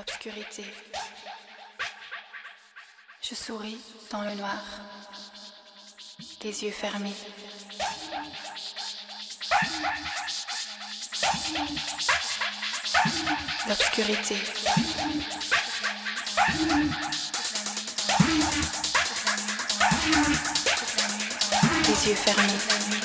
d'obscurité. Je souris dans le noir, les yeux fermés. L'obscurité. Les yeux fermés.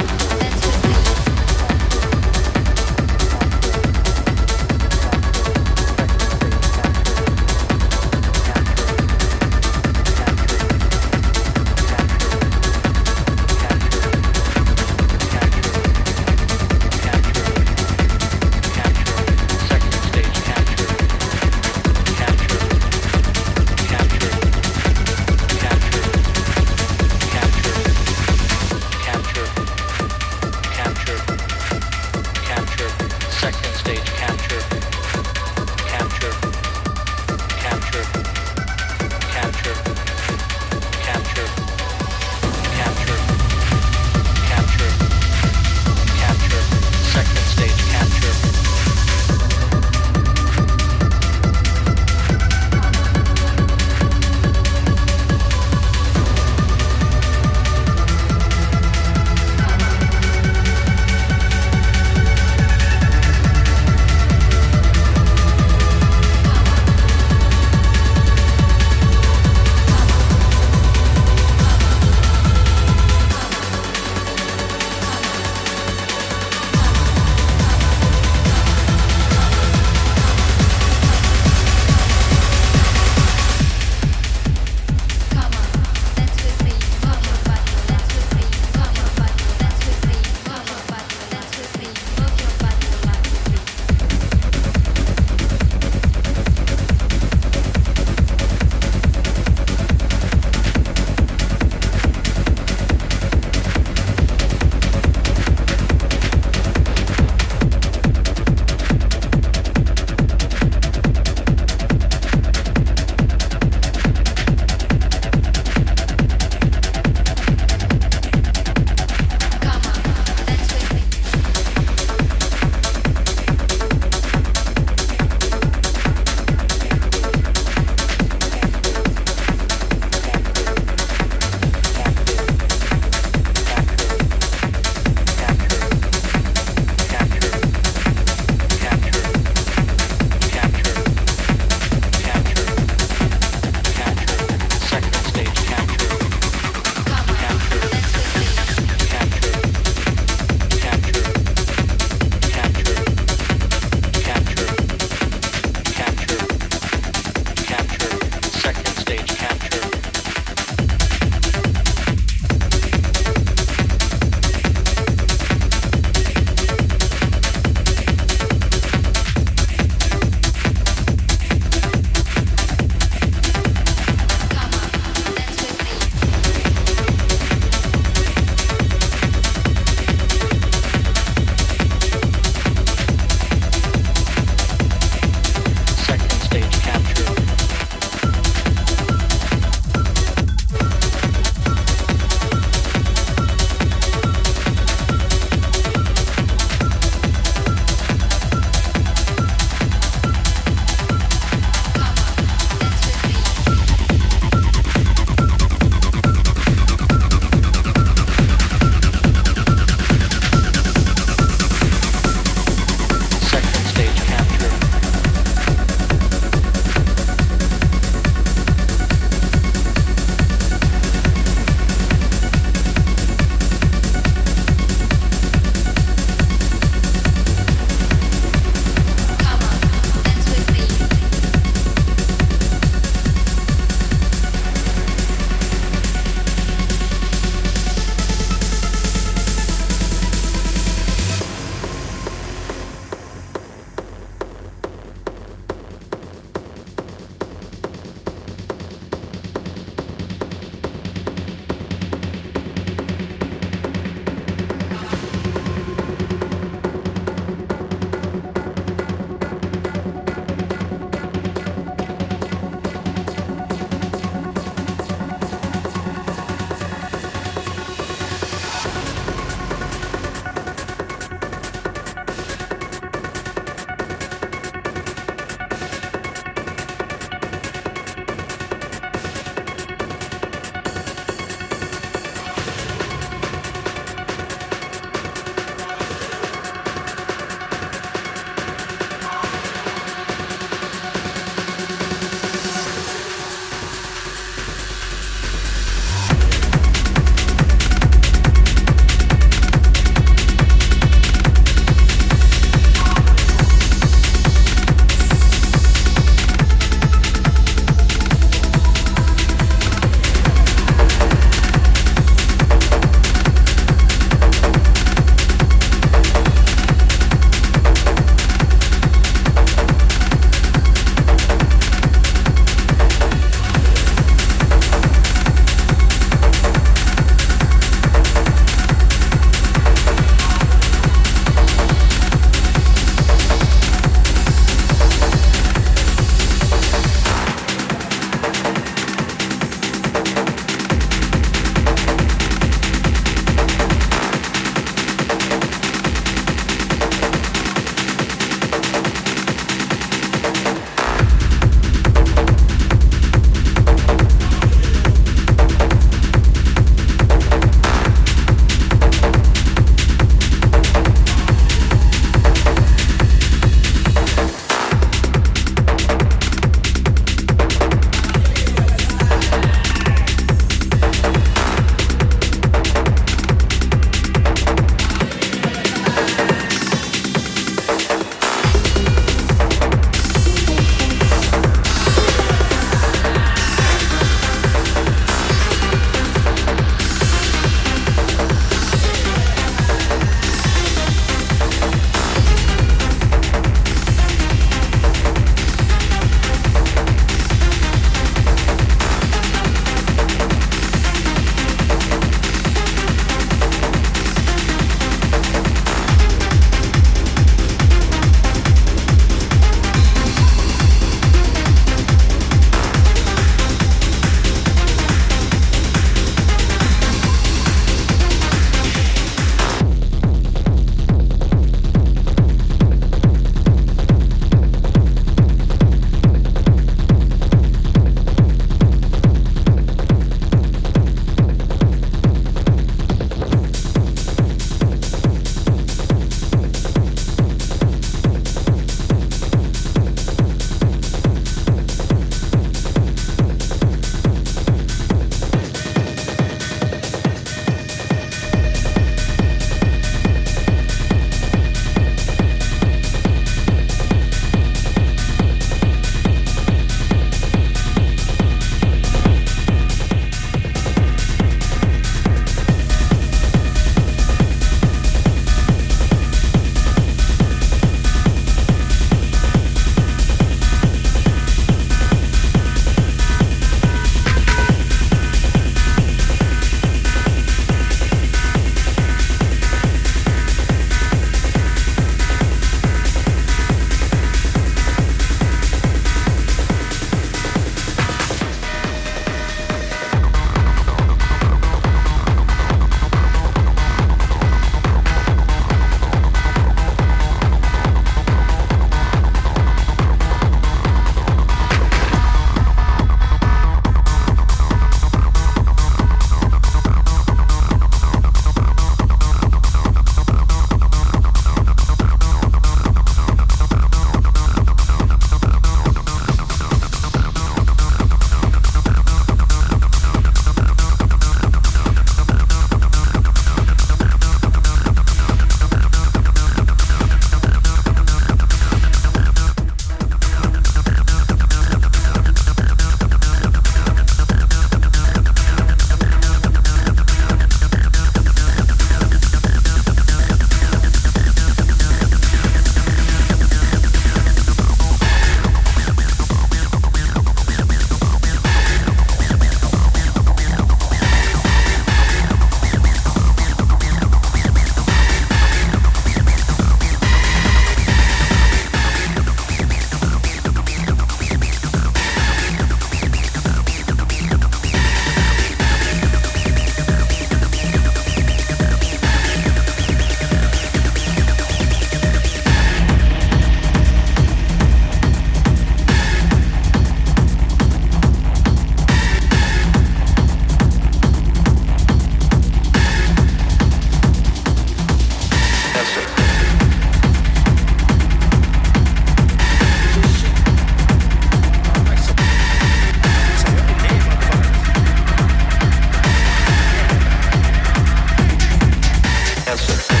cancer.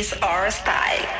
is our style.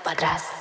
Para atrás.